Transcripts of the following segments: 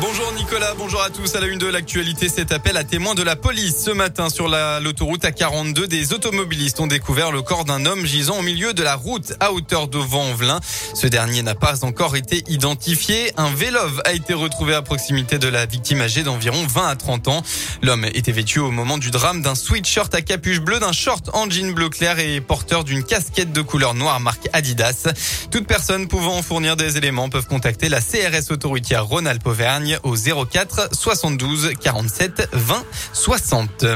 Bonjour Nicolas, bonjour à tous. À la une de l'actualité, cet appel à témoins de la police. Ce matin, sur l'autoroute A42, des automobilistes ont découvert le corps d'un homme gisant au milieu de la route à hauteur de Vent-en-Velin. Ce dernier n'a pas encore été identifié. Un vélove a été retrouvé à proximité de la victime âgée d'environ 20 à 30 ans. L'homme était vêtu au moment du drame d'un sweatshirt à capuche bleue, d'un short en jean bleu clair et porteur d'une casquette de couleur noire marque Adidas. Toute personne pouvant fournir des éléments peuvent contacter la CRS autoritière Rhône-Alpes-Auvergne au 04 72 47 20 60.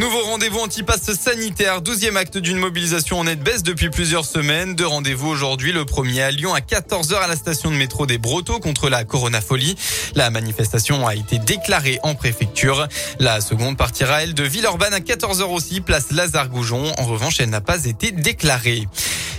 Nouveau rendez-vous anti-pass sanitaire, 12e acte d'une mobilisation en nette baisse depuis plusieurs semaines. Deux rendez-vous aujourd'hui, le premier à Lyon à 14h à la station de métro des Brotteaux contre la coronafolie. La manifestation a été déclarée en préfecture. La seconde partira, elle, de Villeurbanne à 14h aussi, place Lazare-Goujon. En revanche, elle n'a pas été déclarée.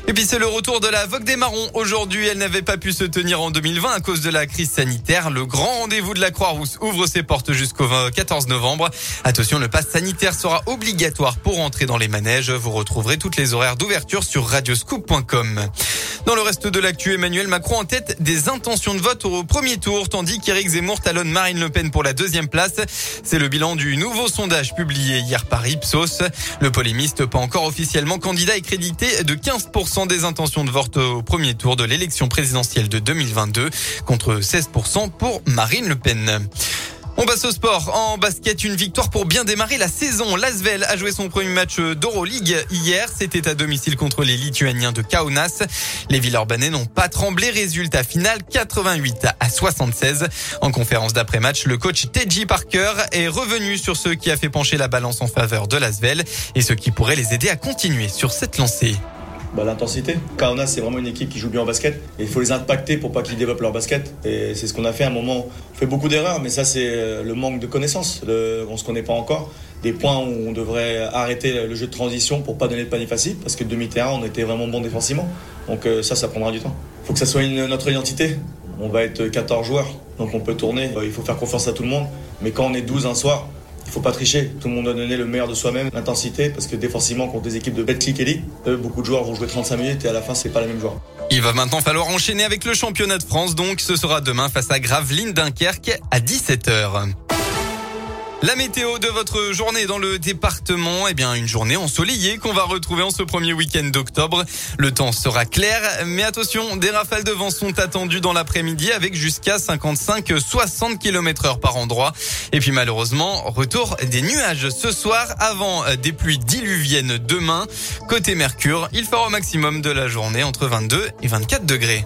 Et puis c'est le retour de la Vogue des Marrons. Aujourd'hui, elle n'avait pas pu se tenir en 2020 à cause de la crise sanitaire. Le grand rendez-vous de la Croix-Rousse ouvre ses portes jusqu'au 14 novembre. Attention, le pass sanitaire sera obligatoire pour entrer dans les manèges. Vous retrouverez toutes les horaires d'ouverture sur radioscoop.com. Dans le reste de l'actu, Emmanuel Macron en tête des intentions de vote au premier tour, tandis qu'Éric Zemmour talonne Marine Le Pen pour la deuxième place. C'est le bilan du nouveau sondage publié hier par Ipsos. Le polémiste, pas encore officiellement candidat, est crédité de 15% des intentions de vote au premier tour de l'élection présidentielle de 2022 contre 16% pour Marine Le Pen. On passe au sport. En basket, une victoire pour bien démarrer la saison. L'Asvel a joué son premier match d'Euroleague hier. C'était à domicile contre les Lituaniens de Kaunas. Les Villeurbanais n'ont pas tremblé. Résultat final 88 à 76. En conférence d'après-match, le coach Teji Parker est revenu sur ce qui a fait pencher la balance en faveur de l'Asvel et ce qui pourrait les aider à continuer sur cette lancée bah, L'intensité. Kaunas, c'est vraiment une équipe qui joue bien au basket. Et il faut les impacter pour pas qu'ils développent leur basket. Et c'est ce qu'on a fait à un moment. On fait beaucoup d'erreurs, mais ça, c'est euh, le manque de connaissances. Le, on se connaît pas encore. Des points où on devrait arrêter le jeu de transition pour pas donner de panier facile, parce que demi-terrain, on était vraiment bon défensivement. Donc euh, ça, ça prendra du temps. Il faut que ça soit notre identité. On va être 14 joueurs, donc on peut tourner. Il faut faire confiance à tout le monde. Mais quand on est 12 un soir, faut pas tricher. Tout le monde doit donner le meilleur de soi-même, l'intensité, parce que défensivement, contre des équipes de Betclic Elite, beaucoup de joueurs vont jouer 35 minutes et à la fin, c'est pas la même joueur. Il va maintenant falloir enchaîner avec le championnat de France, donc ce sera demain face à Gravelines Dunkerque à 17h. La météo de votre journée dans le département, eh bien une journée ensoleillée qu'on va retrouver en ce premier week-end d'octobre. Le temps sera clair, mais attention, des rafales de vent sont attendues dans l'après-midi avec jusqu'à 55-60 km heure par endroit. Et puis malheureusement, retour des nuages ce soir avant des pluies diluviennes demain. Côté Mercure, il fera au maximum de la journée entre 22 et 24 degrés.